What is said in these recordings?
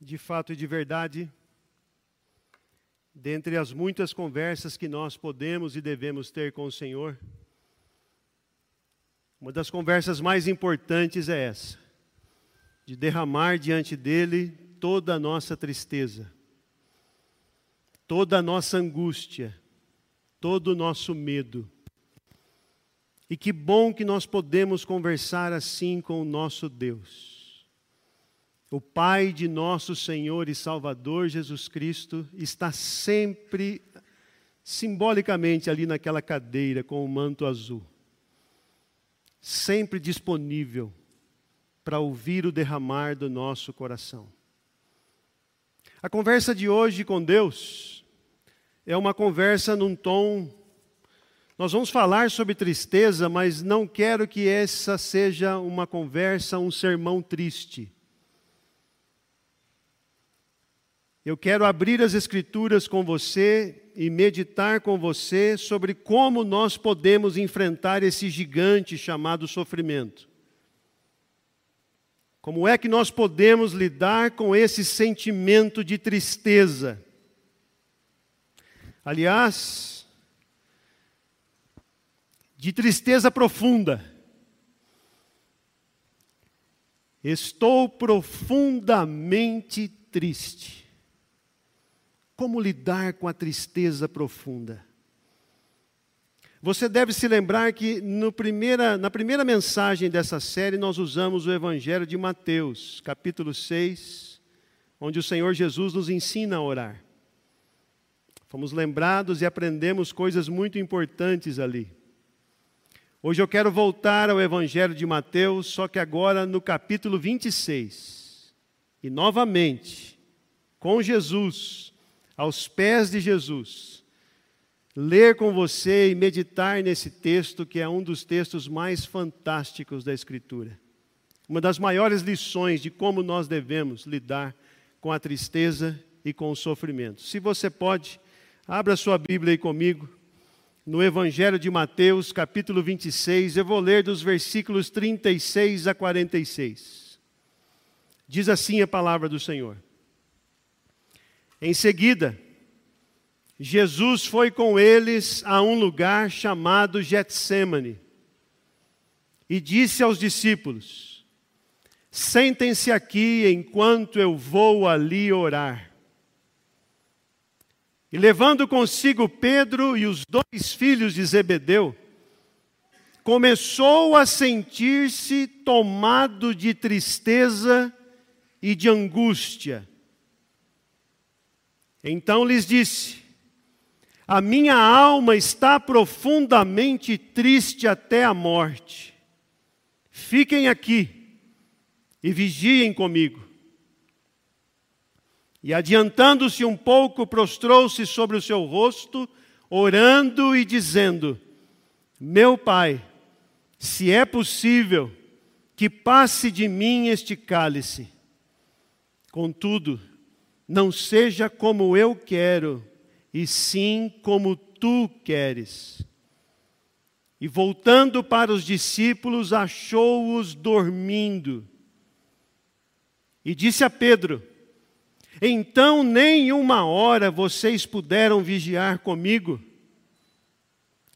de fato e de verdade, dentre as muitas conversas que nós podemos e devemos ter com o Senhor, uma das conversas mais importantes é essa, de derramar diante dele toda a nossa tristeza, toda a nossa angústia, todo o nosso medo. E que bom que nós podemos conversar assim com o nosso Deus o Pai de nosso Senhor e Salvador Jesus Cristo está sempre, simbolicamente, ali naquela cadeira com o manto azul, sempre disponível para ouvir o derramar do nosso coração. A conversa de hoje com Deus é uma conversa num tom. Nós vamos falar sobre tristeza, mas não quero que essa seja uma conversa, um sermão triste Eu quero abrir as Escrituras com você e meditar com você sobre como nós podemos enfrentar esse gigante chamado sofrimento. Como é que nós podemos lidar com esse sentimento de tristeza? Aliás, de tristeza profunda. Estou profundamente triste. Como lidar com a tristeza profunda? Você deve se lembrar que primeira, na primeira mensagem dessa série nós usamos o Evangelho de Mateus, capítulo 6, onde o Senhor Jesus nos ensina a orar. Fomos lembrados e aprendemos coisas muito importantes ali. Hoje eu quero voltar ao Evangelho de Mateus, só que agora no capítulo 26. E novamente, com Jesus, aos pés de Jesus, ler com você e meditar nesse texto, que é um dos textos mais fantásticos da Escritura. Uma das maiores lições de como nós devemos lidar com a tristeza e com o sofrimento. Se você pode, abra sua Bíblia aí comigo, no Evangelho de Mateus, capítulo 26, eu vou ler dos versículos 36 a 46. Diz assim a palavra do Senhor. Em seguida, Jesus foi com eles a um lugar chamado Getsemane e disse aos discípulos: Sentem-se aqui enquanto eu vou ali orar. E levando consigo Pedro e os dois filhos de Zebedeu, começou a sentir-se tomado de tristeza e de angústia. Então lhes disse: A minha alma está profundamente triste até a morte. Fiquem aqui e vigiem comigo. E adiantando-se um pouco, prostrou-se sobre o seu rosto, orando e dizendo: Meu pai, se é possível, que passe de mim este cálice. Contudo, não seja como eu quero, e sim como tu queres. E voltando para os discípulos, achou-os dormindo. E disse a Pedro: Então nem uma hora vocês puderam vigiar comigo?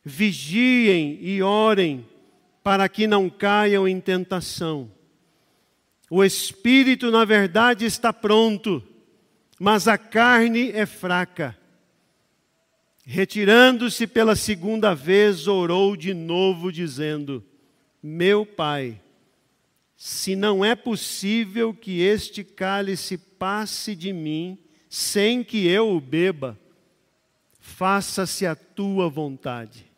Vigiem e orem, para que não caiam em tentação. O espírito, na verdade, está pronto mas a carne é fraca. Retirando-se pela segunda vez, orou de novo, dizendo: Meu pai, se não é possível que este cálice passe de mim sem que eu o beba, faça-se a tua vontade.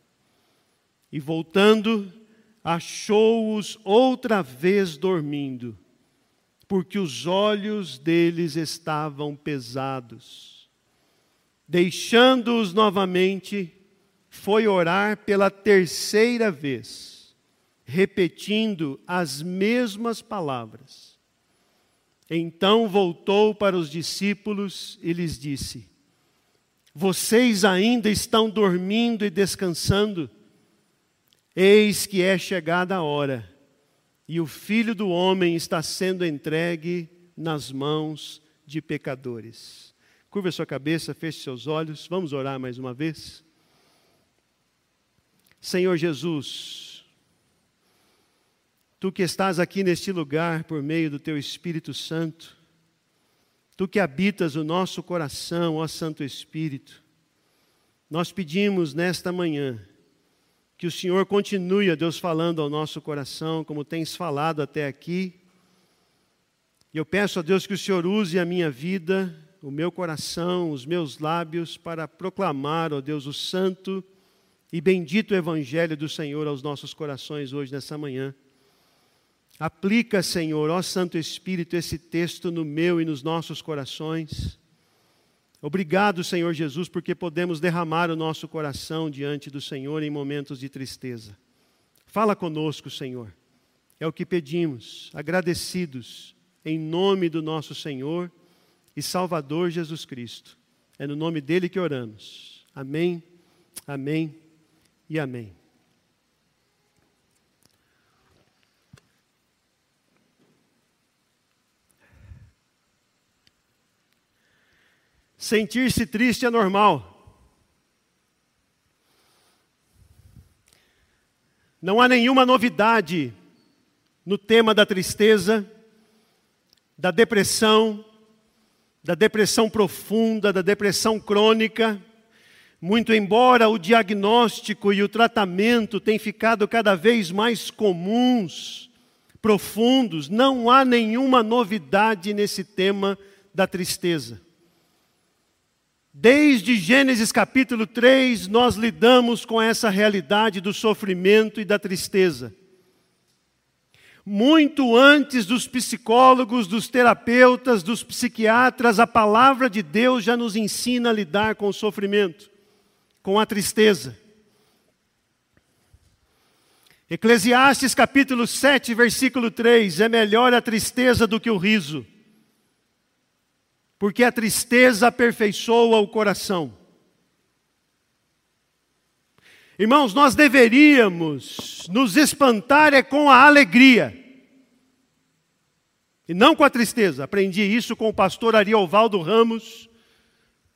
E voltando, achou-os outra vez dormindo porque os olhos deles estavam pesados. Deixando-os novamente, foi orar pela terceira vez, repetindo as mesmas palavras. Então voltou para os discípulos e lhes disse: Vocês ainda estão dormindo e descansando? Eis que é chegada a hora e o filho do homem está sendo entregue nas mãos de pecadores. Curva sua cabeça, feche seus olhos, vamos orar mais uma vez. Senhor Jesus, tu que estás aqui neste lugar por meio do teu Espírito Santo, tu que habitas o nosso coração, ó Santo Espírito, nós pedimos nesta manhã que o Senhor continue, ó Deus, falando ao nosso coração, como tens falado até aqui. E eu peço a Deus que o Senhor use a minha vida, o meu coração, os meus lábios, para proclamar, ó Deus, o santo e bendito Evangelho do Senhor aos nossos corações hoje, nessa manhã. Aplica, Senhor, ó Santo Espírito, esse texto no meu e nos nossos corações. Obrigado, Senhor Jesus, porque podemos derramar o nosso coração diante do Senhor em momentos de tristeza. Fala conosco, Senhor. É o que pedimos, agradecidos, em nome do nosso Senhor e Salvador Jesus Cristo. É no nome dele que oramos. Amém, amém e amém. Sentir-se triste é normal. Não há nenhuma novidade no tema da tristeza, da depressão, da depressão profunda, da depressão crônica. Muito embora o diagnóstico e o tratamento tenham ficado cada vez mais comuns, profundos, não há nenhuma novidade nesse tema da tristeza. Desde Gênesis capítulo 3, nós lidamos com essa realidade do sofrimento e da tristeza. Muito antes dos psicólogos, dos terapeutas, dos psiquiatras, a palavra de Deus já nos ensina a lidar com o sofrimento, com a tristeza. Eclesiastes capítulo 7, versículo 3: é melhor a tristeza do que o riso porque a tristeza aperfeiçoa o coração. Irmãos, nós deveríamos nos espantar é com a alegria, e não com a tristeza. Aprendi isso com o pastor Ariovaldo Ramos,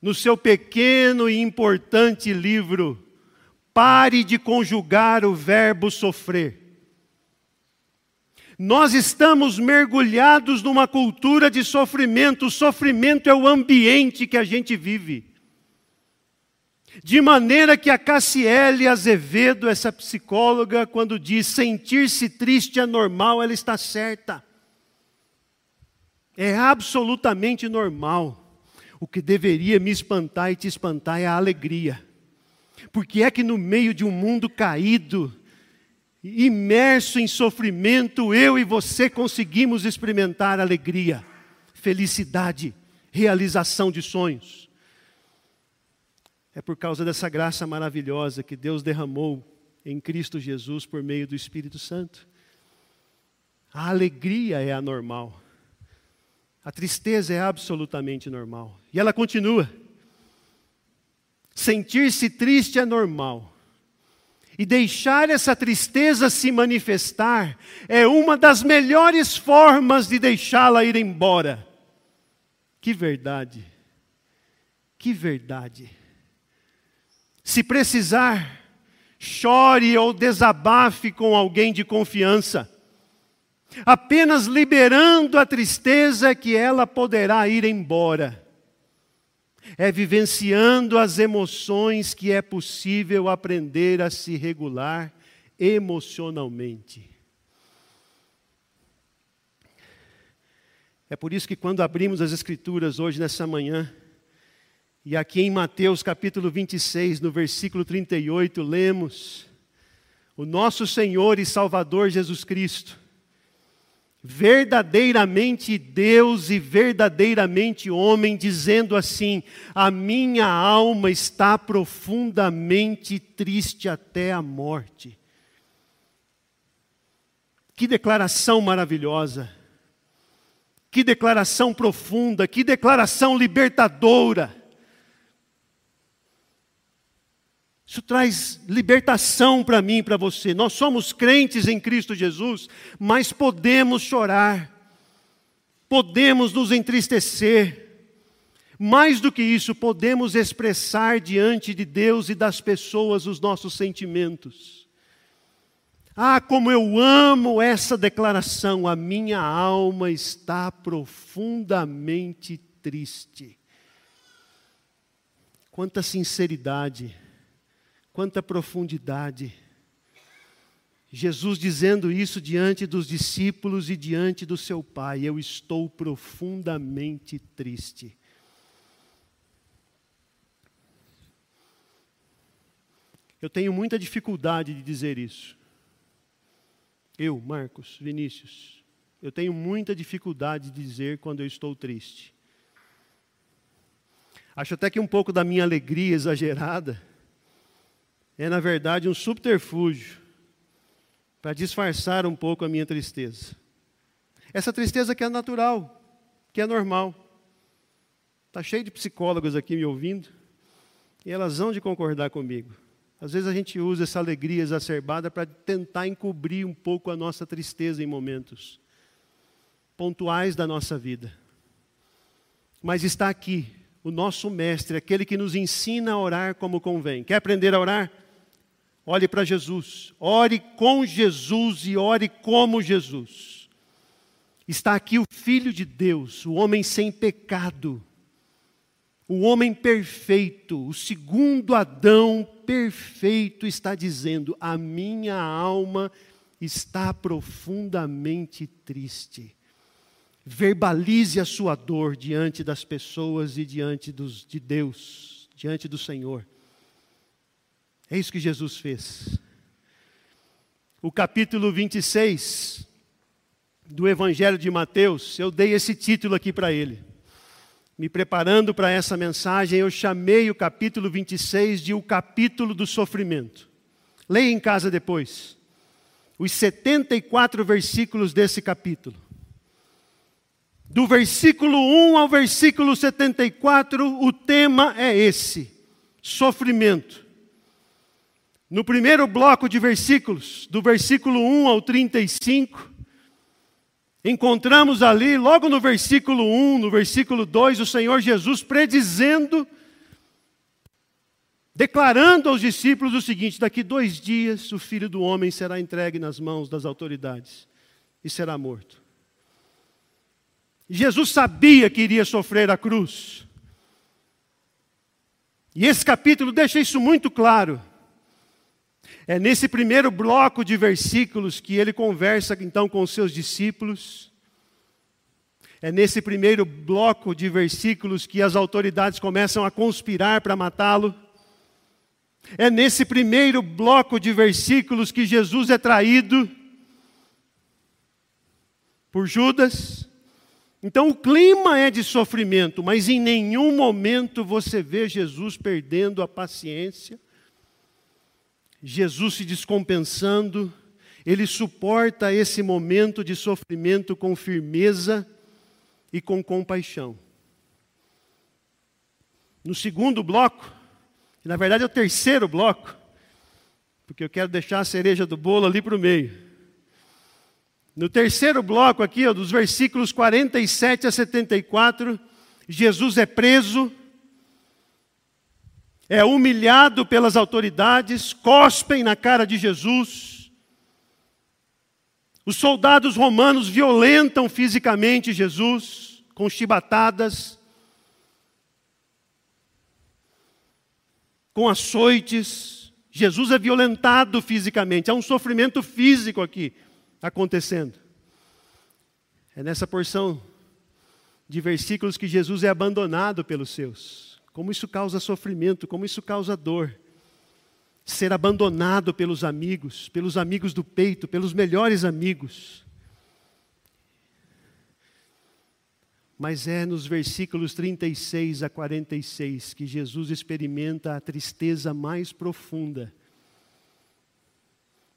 no seu pequeno e importante livro, Pare de conjugar o verbo sofrer. Nós estamos mergulhados numa cultura de sofrimento. O sofrimento é o ambiente que a gente vive. De maneira que a Cassiele Azevedo, essa psicóloga, quando diz sentir-se triste é normal, ela está certa. É absolutamente normal. O que deveria me espantar e te espantar é a alegria. Porque é que no meio de um mundo caído, imerso em sofrimento, eu e você conseguimos experimentar alegria, felicidade, realização de sonhos. É por causa dessa graça maravilhosa que Deus derramou em Cristo Jesus por meio do Espírito Santo. A alegria é anormal. A tristeza é absolutamente normal. E ela continua. Sentir-se triste é normal e deixar essa tristeza se manifestar é uma das melhores formas de deixá-la ir embora. Que verdade, que verdade. Se precisar, chore ou desabafe com alguém de confiança. Apenas liberando a tristeza que ela poderá ir embora é vivenciando as emoções que é possível aprender a se regular emocionalmente. É por isso que quando abrimos as Escrituras hoje nessa manhã, e aqui em Mateus capítulo 26, no versículo 38, lemos: O nosso Senhor e Salvador Jesus Cristo, verdadeiramente Deus e verdadeiramente homem, dizendo assim: A minha alma está profundamente triste até a morte. Que declaração maravilhosa, que declaração profunda, que declaração libertadora. Isso traz libertação para mim e para você. Nós somos crentes em Cristo Jesus, mas podemos chorar. podemos nos entristecer. Mais do que isso, podemos expressar diante de Deus e das pessoas os nossos sentimentos. Ah, como eu amo essa declaração, a minha alma está profundamente triste. Quanta sinceridade, quanta profundidade. Jesus dizendo isso diante dos discípulos e diante do seu Pai: Eu estou profundamente triste. Eu tenho muita dificuldade de dizer isso. Eu, Marcos, Vinícius, eu tenho muita dificuldade de dizer quando eu estou triste. Acho até que um pouco da minha alegria exagerada é, na verdade, um subterfúgio para disfarçar um pouco a minha tristeza. Essa tristeza que é natural, que é normal. Está cheio de psicólogos aqui me ouvindo, e elas vão de concordar comigo. Às vezes a gente usa essa alegria exacerbada para tentar encobrir um pouco a nossa tristeza em momentos pontuais da nossa vida. Mas está aqui o nosso mestre, aquele que nos ensina a orar como convém. Quer aprender a orar? Olhe para Jesus, ore com Jesus e ore como Jesus. Está aqui o Filho de Deus, o homem sem pecado, o homem perfeito, o segundo Adão perfeito, está dizendo: A minha alma está profundamente triste. Verbalize a sua dor diante das pessoas e diante dos, de Deus, diante do Senhor. É isso que Jesus fez. O capítulo 26 do Evangelho de Mateus, eu dei esse título aqui para ele. Me preparando para essa mensagem, eu chamei o capítulo 26 de o capítulo do sofrimento. Leia em casa depois. Os 74 versículos desse capítulo. Do versículo 1 ao versículo 74, o tema é esse: sofrimento. No primeiro bloco de versículos, do versículo 1 ao 35, encontramos ali, logo no versículo 1, no versículo 2, o Senhor Jesus predizendo, declarando aos discípulos o seguinte: daqui dois dias o filho do homem será entregue nas mãos das autoridades e será morto. Jesus sabia que iria sofrer a cruz. E esse capítulo deixa isso muito claro. É nesse primeiro bloco de versículos que ele conversa então com os seus discípulos. É nesse primeiro bloco de versículos que as autoridades começam a conspirar para matá-lo. É nesse primeiro bloco de versículos que Jesus é traído por Judas. Então o clima é de sofrimento, mas em nenhum momento você vê Jesus perdendo a paciência Jesus se descompensando, ele suporta esse momento de sofrimento com firmeza e com compaixão. No segundo bloco, que na verdade é o terceiro bloco, porque eu quero deixar a cereja do bolo ali para o meio. No terceiro bloco aqui, ó, dos versículos 47 a 74, Jesus é preso, é humilhado pelas autoridades, cospem na cara de Jesus. Os soldados romanos violentam fisicamente Jesus com chibatadas, com açoites. Jesus é violentado fisicamente, há um sofrimento físico aqui acontecendo. É nessa porção de versículos que Jesus é abandonado pelos seus como isso causa sofrimento, como isso causa dor. Ser abandonado pelos amigos, pelos amigos do peito, pelos melhores amigos. Mas é nos versículos 36 a 46 que Jesus experimenta a tristeza mais profunda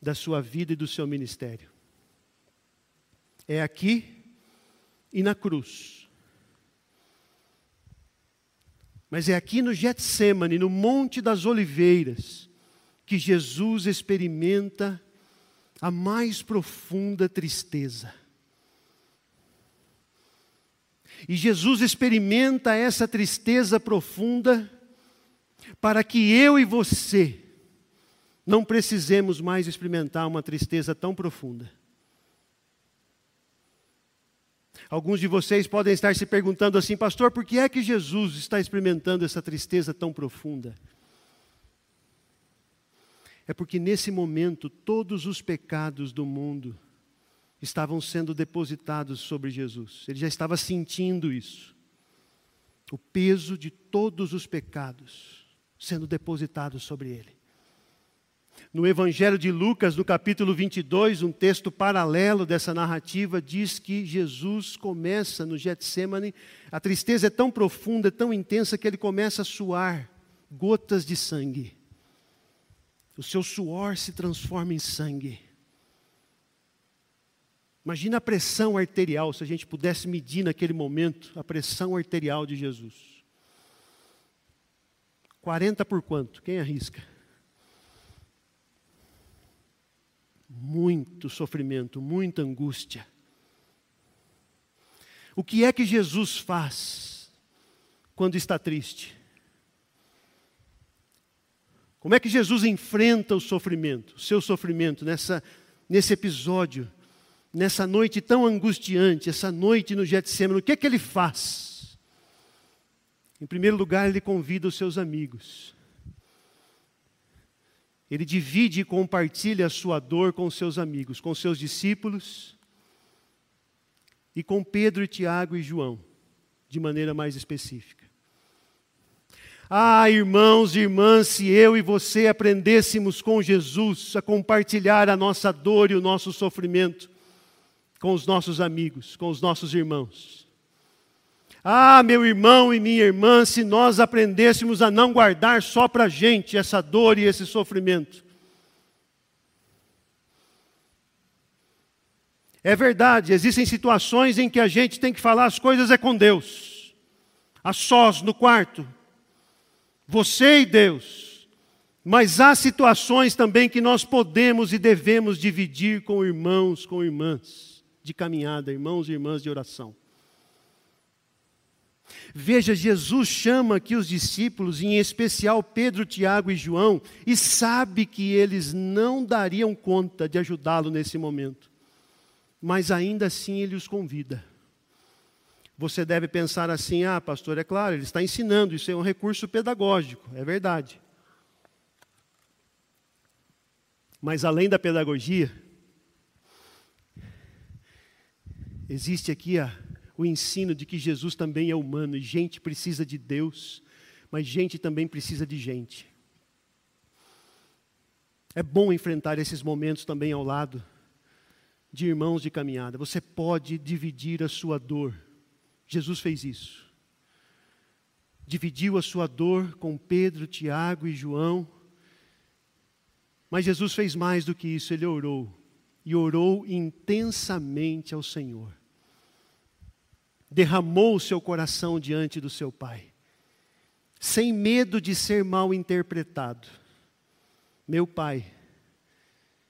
da sua vida e do seu ministério. É aqui e na cruz Mas é aqui no Getsemane, no Monte das Oliveiras, que Jesus experimenta a mais profunda tristeza. E Jesus experimenta essa tristeza profunda para que eu e você não precisemos mais experimentar uma tristeza tão profunda. Alguns de vocês podem estar se perguntando assim, pastor, por que é que Jesus está experimentando essa tristeza tão profunda? É porque nesse momento todos os pecados do mundo estavam sendo depositados sobre Jesus. Ele já estava sentindo isso. O peso de todos os pecados sendo depositados sobre ele. No Evangelho de Lucas, no capítulo 22, um texto paralelo dessa narrativa, diz que Jesus começa no Getsemane, a tristeza é tão profunda, tão intensa, que ele começa a suar gotas de sangue. O seu suor se transforma em sangue. Imagina a pressão arterial, se a gente pudesse medir naquele momento a pressão arterial de Jesus. 40 por quanto? Quem arrisca? Muito sofrimento, muita angústia. O que é que Jesus faz quando está triste? Como é que Jesus enfrenta o sofrimento, o seu sofrimento nessa, nesse episódio? nessa noite tão angustiante, essa noite no Getsemane, o que é que ele faz? Em primeiro lugar, ele convida os seus amigos. Ele divide e compartilha a sua dor com seus amigos, com seus discípulos e com Pedro, Tiago e João, de maneira mais específica. Ah, irmãos e irmãs, se eu e você aprendêssemos com Jesus a compartilhar a nossa dor e o nosso sofrimento, com os nossos amigos, com os nossos irmãos. Ah, meu irmão e minha irmã, se nós aprendêssemos a não guardar só para a gente essa dor e esse sofrimento. É verdade, existem situações em que a gente tem que falar as coisas é com Deus, a sós no quarto, você e Deus. Mas há situações também que nós podemos e devemos dividir com irmãos, com irmãs de caminhada, irmãos e irmãs de oração. Veja, Jesus chama aqui os discípulos, em especial Pedro, Tiago e João, e sabe que eles não dariam conta de ajudá-lo nesse momento. Mas ainda assim ele os convida. Você deve pensar assim: ah, pastor, é claro, ele está ensinando, isso é um recurso pedagógico, é verdade. Mas além da pedagogia, Existe aqui a, o ensino de que Jesus também é humano e gente precisa de Deus, mas gente também precisa de gente. É bom enfrentar esses momentos também ao lado de irmãos de caminhada. Você pode dividir a sua dor. Jesus fez isso. Dividiu a sua dor com Pedro, Tiago e João. Mas Jesus fez mais do que isso, ele orou e orou intensamente ao Senhor. Derramou o seu coração diante do seu Pai, sem medo de ser mal interpretado. Meu Pai,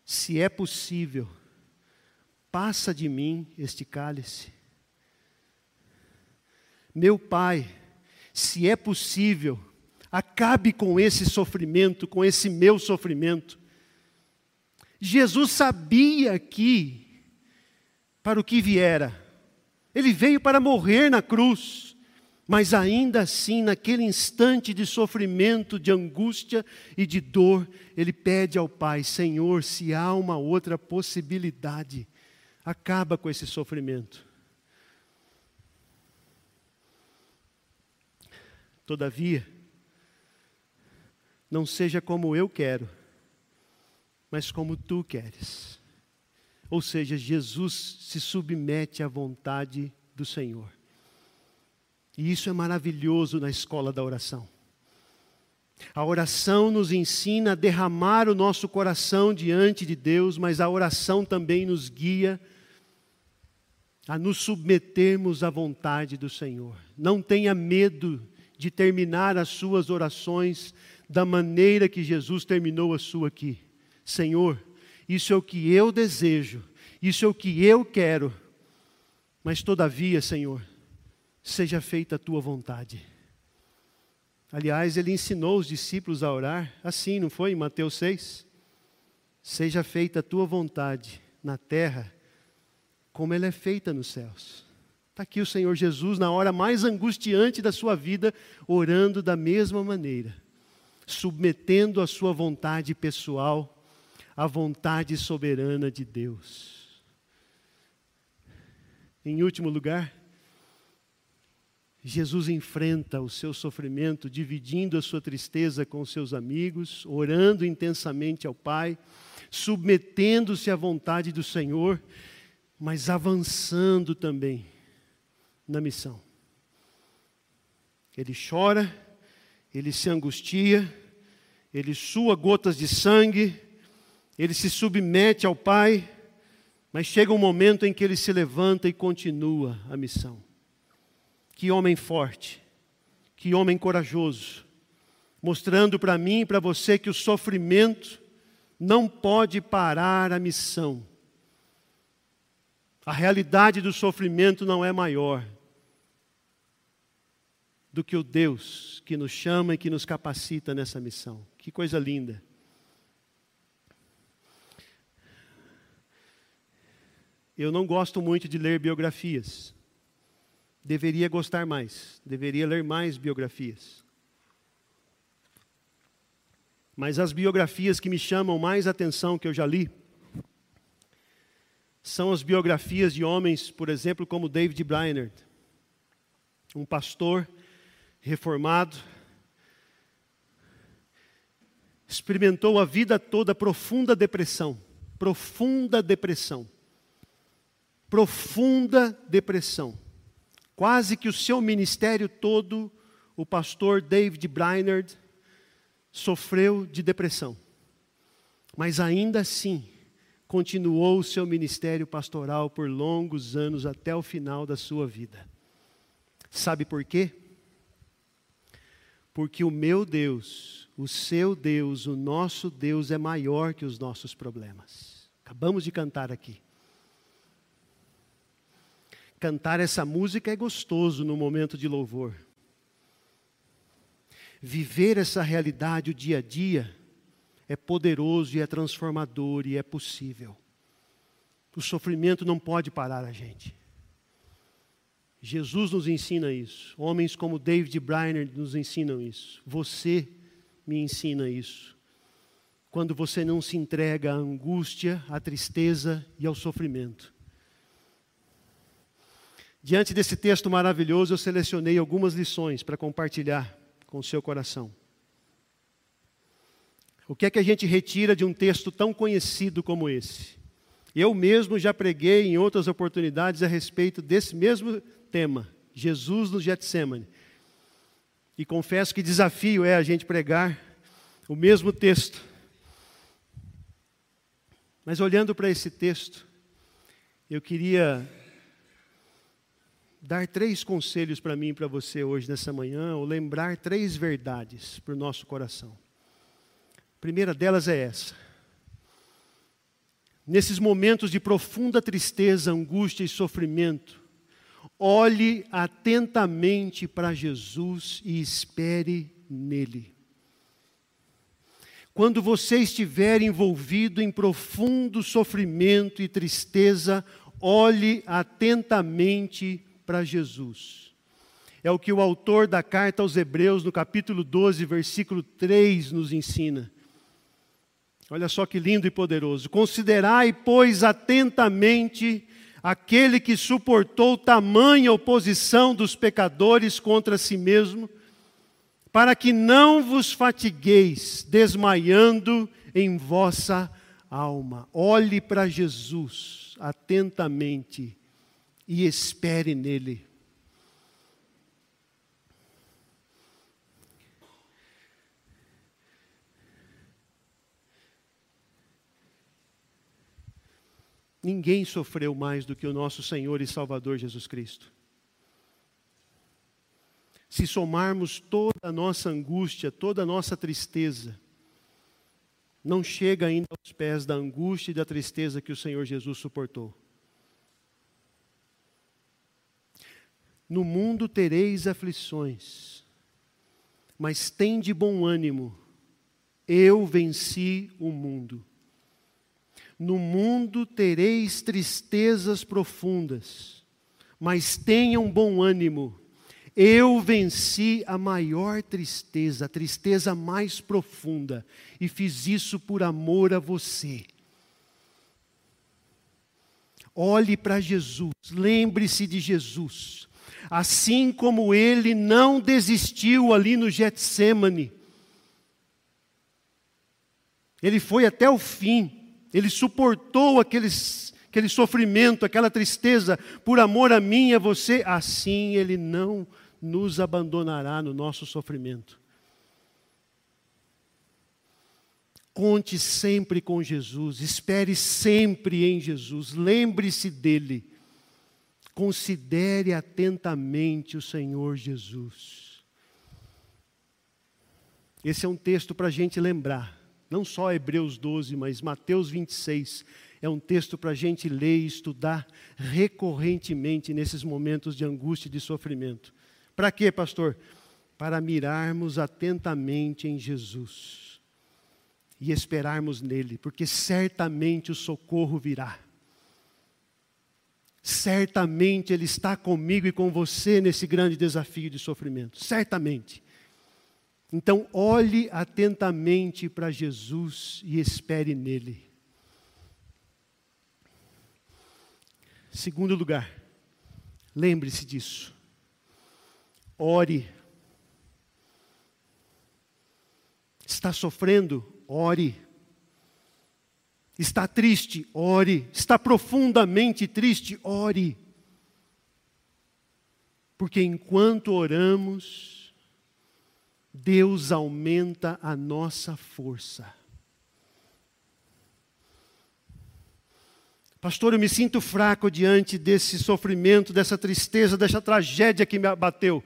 se é possível, passa de mim este cálice. Meu Pai, se é possível, acabe com esse sofrimento, com esse meu sofrimento. Jesus sabia que, para o que viera, ele veio para morrer na cruz, mas ainda assim, naquele instante de sofrimento, de angústia e de dor, ele pede ao Pai: Senhor, se há uma outra possibilidade, acaba com esse sofrimento. Todavia, não seja como eu quero mas como tu queres. Ou seja, Jesus se submete à vontade do Senhor. E isso é maravilhoso na escola da oração. A oração nos ensina a derramar o nosso coração diante de Deus, mas a oração também nos guia a nos submetermos à vontade do Senhor. Não tenha medo de terminar as suas orações da maneira que Jesus terminou a sua aqui. Senhor, isso é o que eu desejo, isso é o que eu quero, mas todavia, Senhor, seja feita a tua vontade. Aliás, ele ensinou os discípulos a orar assim, não foi? Em Mateus 6. Seja feita a tua vontade na terra, como ela é feita nos céus. Está aqui o Senhor Jesus, na hora mais angustiante da sua vida, orando da mesma maneira, submetendo a sua vontade pessoal à vontade soberana de Deus. Em último lugar, Jesus enfrenta o seu sofrimento, dividindo a sua tristeza com seus amigos, orando intensamente ao Pai, submetendo-se à vontade do Senhor, mas avançando também na missão. Ele chora, ele se angustia, ele sua gotas de sangue, ele se submete ao Pai, mas chega um momento em que ele se levanta e continua a missão. Que homem forte, que homem corajoso, mostrando para mim e para você que o sofrimento não pode parar a missão. A realidade do sofrimento não é maior do que o Deus que nos chama e que nos capacita nessa missão. Que coisa linda. Eu não gosto muito de ler biografias. Deveria gostar mais, deveria ler mais biografias. Mas as biografias que me chamam mais atenção que eu já li são as biografias de homens, por exemplo, como David Brainerd, um pastor reformado, experimentou a vida toda profunda depressão, profunda depressão, profunda depressão. Quase que o seu ministério todo, o pastor David Brainerd, sofreu de depressão. Mas ainda assim, continuou o seu ministério pastoral por longos anos até o final da sua vida. Sabe por quê? Porque o meu Deus, o seu Deus, o nosso Deus é maior que os nossos problemas. Acabamos de cantar aqui. Cantar essa música é gostoso no momento de louvor. Viver essa realidade o dia a dia é poderoso e é transformador e é possível. O sofrimento não pode parar a gente. Jesus nos ensina isso. Homens como David Briner nos ensinam isso. Você me ensina isso. Quando você não se entrega à angústia, à tristeza e ao sofrimento. Diante desse texto maravilhoso, eu selecionei algumas lições para compartilhar com o seu coração. O que é que a gente retira de um texto tão conhecido como esse? Eu mesmo já preguei em outras oportunidades a respeito desse mesmo tema, Jesus no Getsemane. E confesso que desafio é a gente pregar o mesmo texto. Mas olhando para esse texto, eu queria dar três conselhos para mim e para você hoje nessa manhã, ou lembrar três verdades para o nosso coração. A primeira delas é essa. Nesses momentos de profunda tristeza, angústia e sofrimento, olhe atentamente para Jesus e espere nele. Quando você estiver envolvido em profundo sofrimento e tristeza, olhe atentamente para Jesus. É o que o autor da carta aos Hebreus, no capítulo 12, versículo 3, nos ensina. Olha só que lindo e poderoso. Considerai, pois, atentamente aquele que suportou tamanha oposição dos pecadores contra si mesmo, para que não vos fatigueis, desmaiando em vossa alma. Olhe para Jesus atentamente e espere nele. Ninguém sofreu mais do que o nosso Senhor e Salvador Jesus Cristo. Se somarmos toda a nossa angústia, toda a nossa tristeza, não chega ainda aos pés da angústia e da tristeza que o Senhor Jesus suportou. No mundo tereis aflições, mas tende bom ânimo, eu venci o mundo. No mundo tereis tristezas profundas, mas tenham bom ânimo, eu venci a maior tristeza, a tristeza mais profunda, e fiz isso por amor a você. Olhe para Jesus, lembre-se de Jesus. Assim como ele não desistiu ali no Getsemane, ele foi até o fim, ele suportou aqueles, aquele sofrimento, aquela tristeza, por amor a mim e a você, assim ele não nos abandonará no nosso sofrimento. Conte sempre com Jesus, espere sempre em Jesus, lembre-se dele. Considere atentamente o Senhor Jesus. Esse é um texto para a gente lembrar, não só Hebreus 12, mas Mateus 26. É um texto para a gente ler e estudar recorrentemente nesses momentos de angústia e de sofrimento. Para quê, pastor? Para mirarmos atentamente em Jesus e esperarmos nele, porque certamente o socorro virá. Certamente Ele está comigo e com você nesse grande desafio de sofrimento. Certamente. Então, olhe atentamente para Jesus e espere nele. Segundo lugar, lembre-se disso. Ore. Está sofrendo? Ore. Está triste? Ore. Está profundamente triste? Ore. Porque enquanto oramos, Deus aumenta a nossa força. Pastor, eu me sinto fraco diante desse sofrimento, dessa tristeza, dessa tragédia que me abateu. O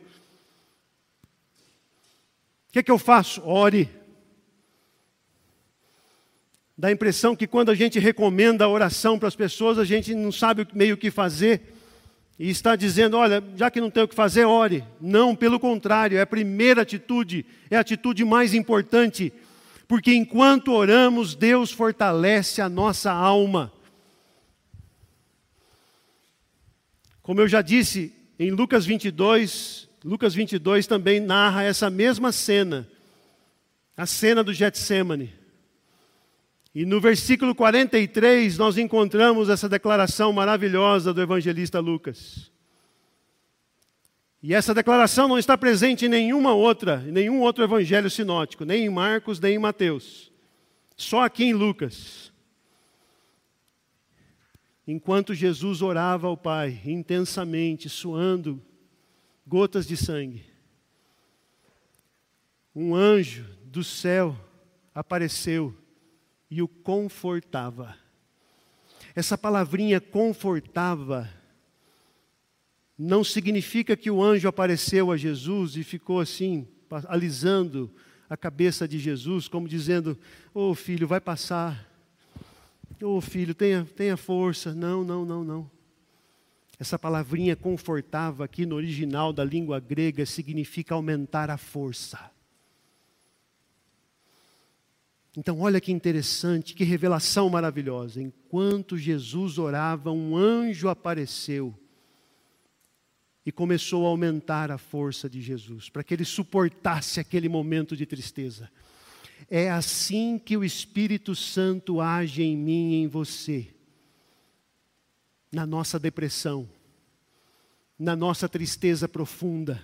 que, é que eu faço? Ore. Dá a impressão que quando a gente recomenda a oração para as pessoas, a gente não sabe meio o que fazer. E está dizendo, olha, já que não tem o que fazer, ore. Não, pelo contrário, é a primeira atitude, é a atitude mais importante. Porque enquanto oramos, Deus fortalece a nossa alma. Como eu já disse, em Lucas 22, Lucas 22 também narra essa mesma cena, a cena do Getsemane. E no versículo 43 nós encontramos essa declaração maravilhosa do evangelista Lucas. E essa declaração não está presente em nenhuma outra, em nenhum outro evangelho sinótico, nem em Marcos, nem em Mateus. Só aqui em Lucas. Enquanto Jesus orava ao Pai intensamente, suando gotas de sangue, um anjo do céu apareceu e o confortava. Essa palavrinha confortava não significa que o anjo apareceu a Jesus e ficou assim, alisando a cabeça de Jesus, como dizendo: Ô oh, filho, vai passar. Ô oh, filho, tenha, tenha força. Não, não, não, não. Essa palavrinha confortava aqui no original da língua grega significa aumentar a força. Então, olha que interessante, que revelação maravilhosa. Enquanto Jesus orava, um anjo apareceu e começou a aumentar a força de Jesus, para que ele suportasse aquele momento de tristeza. É assim que o Espírito Santo age em mim e em você, na nossa depressão, na nossa tristeza profunda,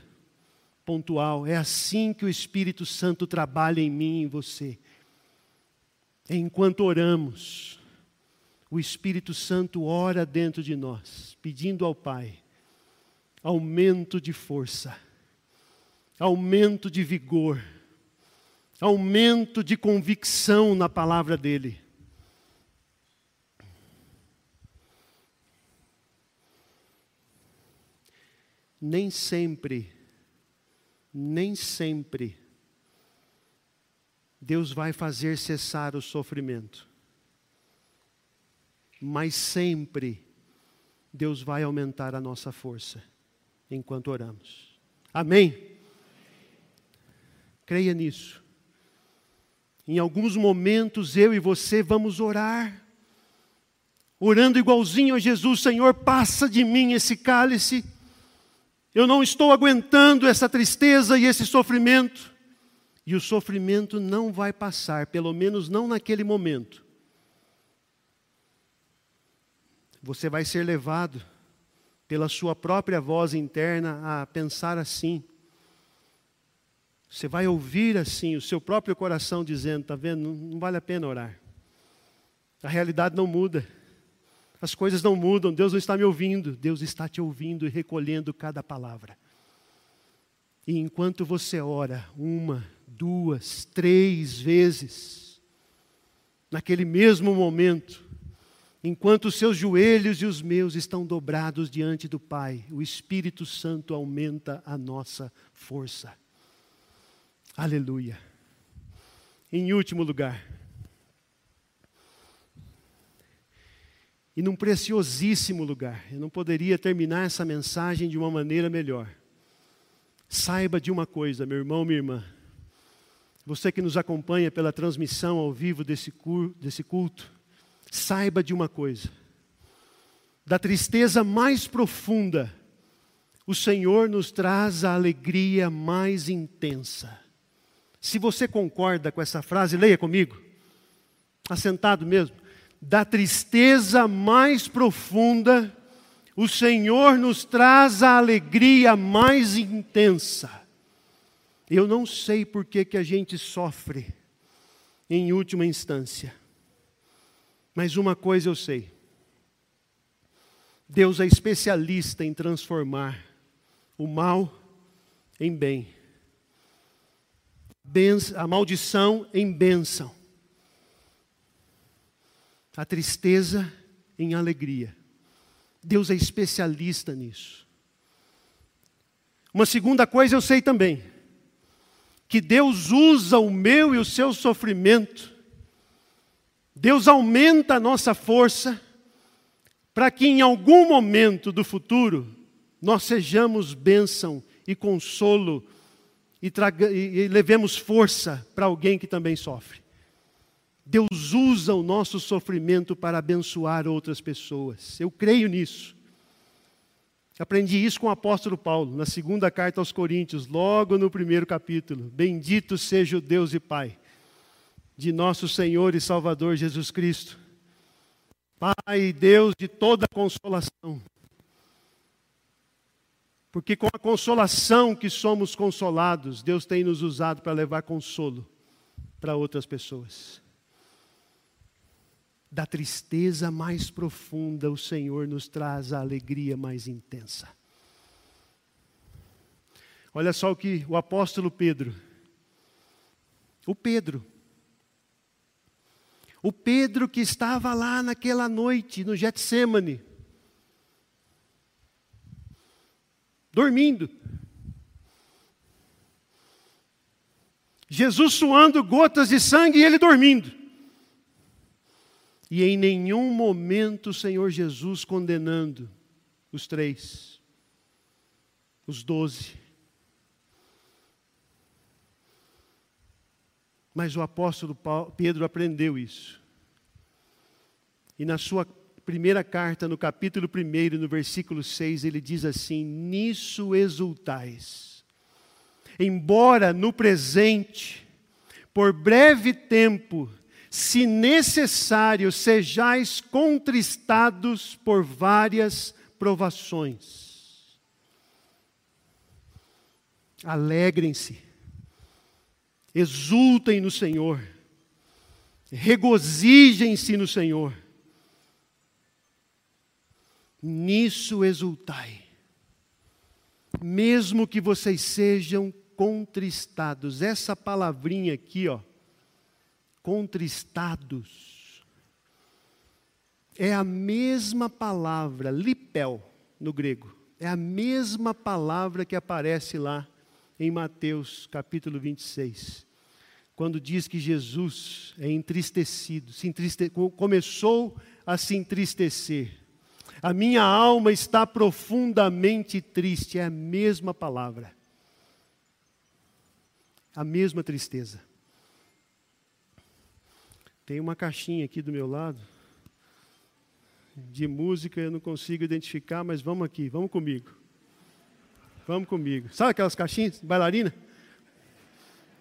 pontual. É assim que o Espírito Santo trabalha em mim e em você enquanto oramos, o Espírito Santo ora dentro de nós, pedindo ao Pai aumento de força, aumento de vigor, aumento de convicção na palavra dEle. Nem sempre, nem sempre, Deus vai fazer cessar o sofrimento. Mas sempre Deus vai aumentar a nossa força. enquanto oramos. Amém? Creia nisso. Em alguns momentos eu e você vamos orar, orando igualzinho a Jesus: Senhor, passa de mim esse cálice. Eu não estou aguentando essa tristeza e esse sofrimento. E o sofrimento não vai passar, pelo menos não naquele momento. Você vai ser levado pela sua própria voz interna a pensar assim. Você vai ouvir assim o seu próprio coração dizendo: está vendo? Não, não vale a pena orar. A realidade não muda. As coisas não mudam, Deus não está me ouvindo, Deus está te ouvindo e recolhendo cada palavra. E enquanto você ora uma, duas, três vezes, naquele mesmo momento, enquanto os seus joelhos e os meus estão dobrados diante do Pai, o Espírito Santo aumenta a nossa força. Aleluia. Em último lugar, e num preciosíssimo lugar. Eu não poderia terminar essa mensagem de uma maneira melhor. Saiba de uma coisa, meu irmão, minha irmã. Você que nos acompanha pela transmissão ao vivo desse, culto, saiba de uma coisa. Da tristeza mais profunda, o Senhor nos traz a alegria mais intensa. Se você concorda com essa frase, leia comigo. Assentado mesmo da tristeza mais profunda, o Senhor nos traz a alegria mais intensa. Eu não sei por que, que a gente sofre, em última instância, mas uma coisa eu sei: Deus é especialista em transformar o mal em bem, a maldição em bênção a tristeza em alegria. Deus é especialista nisso. Uma segunda coisa eu sei também, que Deus usa o meu e o seu sofrimento, Deus aumenta a nossa força, para que em algum momento do futuro nós sejamos bênção e consolo e, traga, e, e levemos força para alguém que também sofre. Deus usa o nosso sofrimento para abençoar outras pessoas. Eu creio nisso. Aprendi isso com o apóstolo Paulo, na segunda carta aos Coríntios, logo no primeiro capítulo. Bendito seja o Deus e Pai de nosso Senhor e Salvador Jesus Cristo. Pai Deus de toda consolação. Porque com a consolação que somos consolados, Deus tem nos usado para levar consolo para outras pessoas da tristeza mais profunda, o Senhor nos traz a alegria mais intensa. Olha só o que o apóstolo Pedro, o Pedro, o Pedro que estava lá naquela noite no Getsemane, dormindo. Jesus suando gotas de sangue e ele dormindo. E em nenhum momento o Senhor Jesus condenando os três, os doze. Mas o apóstolo Pedro aprendeu isso. E na sua primeira carta, no capítulo 1, no versículo 6, ele diz assim: Nisso exultais, embora no presente, por breve tempo, se necessário, sejais contristados por várias provações. Alegrem-se, exultem no Senhor, regozijem-se no Senhor. Nisso exultai, mesmo que vocês sejam contristados. Essa palavrinha aqui, ó contristados. É a mesma palavra, lipel, no grego. É a mesma palavra que aparece lá em Mateus capítulo 26. Quando diz que Jesus é entristecido, entriste... começou a se entristecer. A minha alma está profundamente triste. É a mesma palavra. A mesma tristeza. Tem uma caixinha aqui do meu lado. De música eu não consigo identificar, mas vamos aqui, vamos comigo. Vamos comigo. Sabe aquelas caixinhas, bailarina?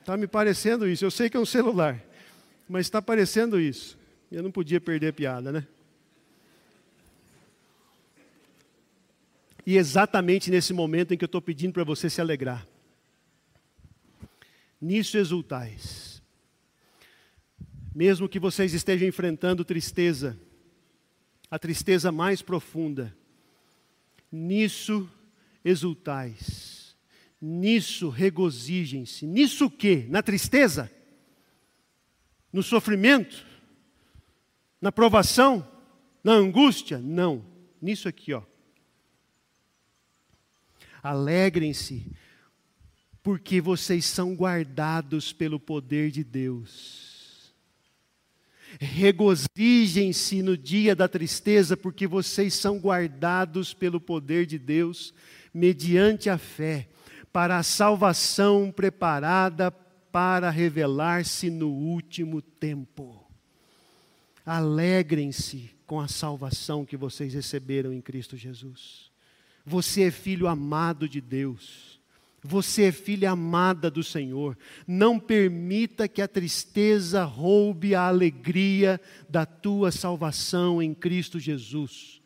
Está me parecendo isso. Eu sei que é um celular, mas está parecendo isso. Eu não podia perder a piada, né? E exatamente nesse momento em que eu estou pedindo para você se alegrar. Nisso exultais. Mesmo que vocês estejam enfrentando tristeza, a tristeza mais profunda, nisso exultais, nisso regozijem-se. Nisso o quê? Na tristeza? No sofrimento? Na provação? Na angústia? Não. Nisso aqui, ó. Alegrem-se, porque vocês são guardados pelo poder de Deus. Regozijem-se no dia da tristeza, porque vocês são guardados pelo poder de Deus, mediante a fé, para a salvação preparada para revelar-se no último tempo. Alegrem-se com a salvação que vocês receberam em Cristo Jesus. Você é filho amado de Deus. Você é filha amada do Senhor. Não permita que a tristeza roube a alegria da tua salvação em Cristo Jesus.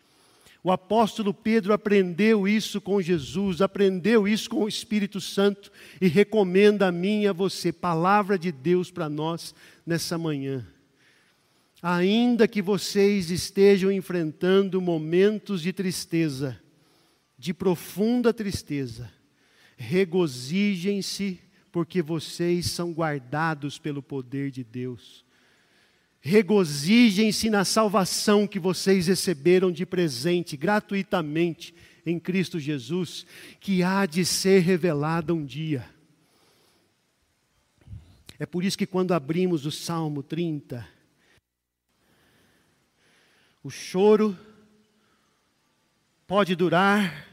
O apóstolo Pedro aprendeu isso com Jesus, aprendeu isso com o Espírito Santo e recomenda a mim e a você, palavra de Deus para nós nessa manhã. Ainda que vocês estejam enfrentando momentos de tristeza, de profunda tristeza, regozijem-se, porque vocês são guardados pelo poder de Deus. Regozijem-se na salvação que vocês receberam de presente, gratuitamente, em Cristo Jesus, que há de ser revelada um dia. É por isso que quando abrimos o Salmo 30, o choro pode durar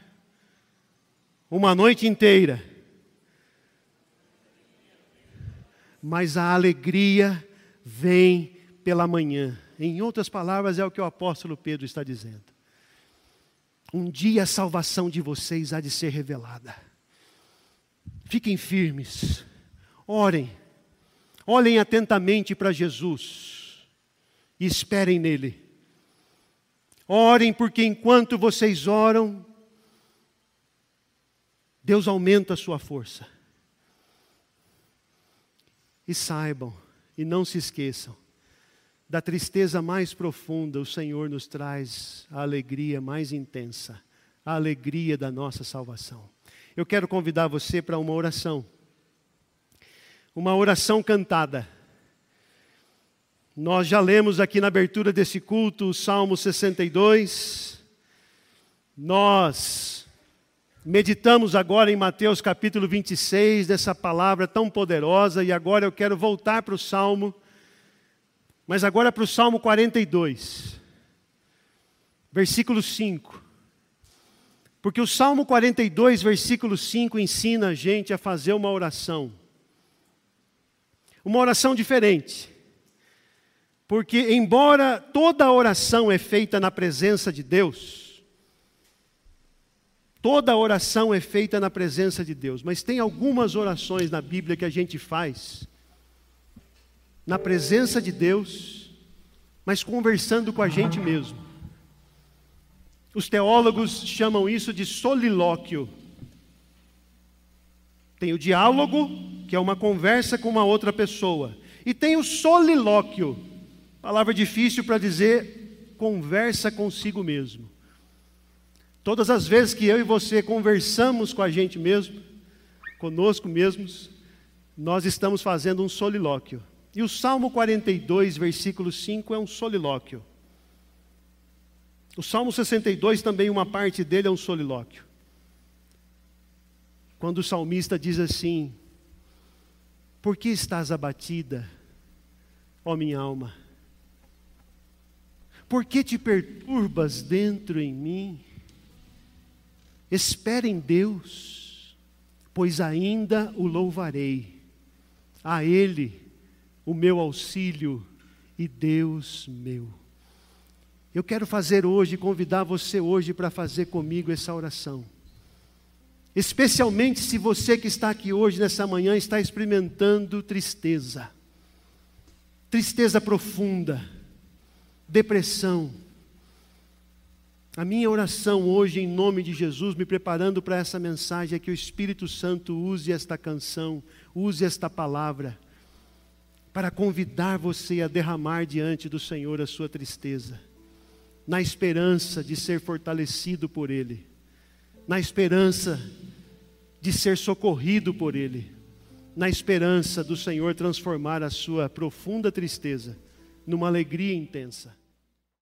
uma noite inteira, mas a alegria vem pela manhã. Em outras palavras, é o que o apóstolo Pedro está dizendo. Um dia a salvação de vocês há de ser revelada. Fiquem firmes, orem, olhem atentamente para Jesus e esperem nele. Orem, porque enquanto vocês oram, Deus aumenta a sua força. E saibam, e não se esqueçam, da tristeza mais profunda, o Senhor nos traz a alegria mais intensa, a alegria da nossa salvação. Eu quero convidar você para uma oração, uma oração cantada. Nós já lemos aqui na abertura desse culto o Salmo 62. Nós meditamos agora em Mateus capítulo 26, dessa palavra tão poderosa, e agora eu quero voltar para o Salmo, mas agora para o Salmo 42, versículo 5. Porque o Salmo 42, versículo 5, ensina a gente a fazer uma oração. Uma oração diferente. Porque, embora toda oração é feita na presença de Deus, toda oração é feita na presença de Deus, mas tem algumas orações na Bíblia que a gente faz na presença de Deus, mas conversando com a gente mesmo. Os teólogos chamam isso de solilóquio. Tem o diálogo, que é uma conversa com uma outra pessoa, e tem o solilóquio Palavra difícil para dizer conversa consigo mesmo. Todas as vezes que eu e você conversamos com a gente mesmo, conosco mesmos, nós estamos fazendo um solilóquio. E o Salmo 42, versículo 5 é um solilóquio. O Salmo 62 também, uma parte dele é um solilóquio. Quando o salmista diz assim: Por que estás abatida, ó minha alma? Por que te perturbas dentro em mim? Espere em Deus, pois ainda o louvarei. A Ele o meu auxílio e Deus meu. Eu quero fazer hoje, convidar você hoje para fazer comigo essa oração. Especialmente se você que está aqui hoje, nessa manhã, está experimentando tristeza, tristeza profunda, depressão. A minha oração hoje, em nome de Jesus, me preparando para essa mensagem, é que o Espírito Santo use esta canção, use esta palavra, para convidar você a derramar diante do Senhor a sua tristeza na esperança de ser fortalecido por Ele, na esperança de ser socorrido por Ele, na esperança do Senhor transformar a sua profunda tristeza numa alegria intensa.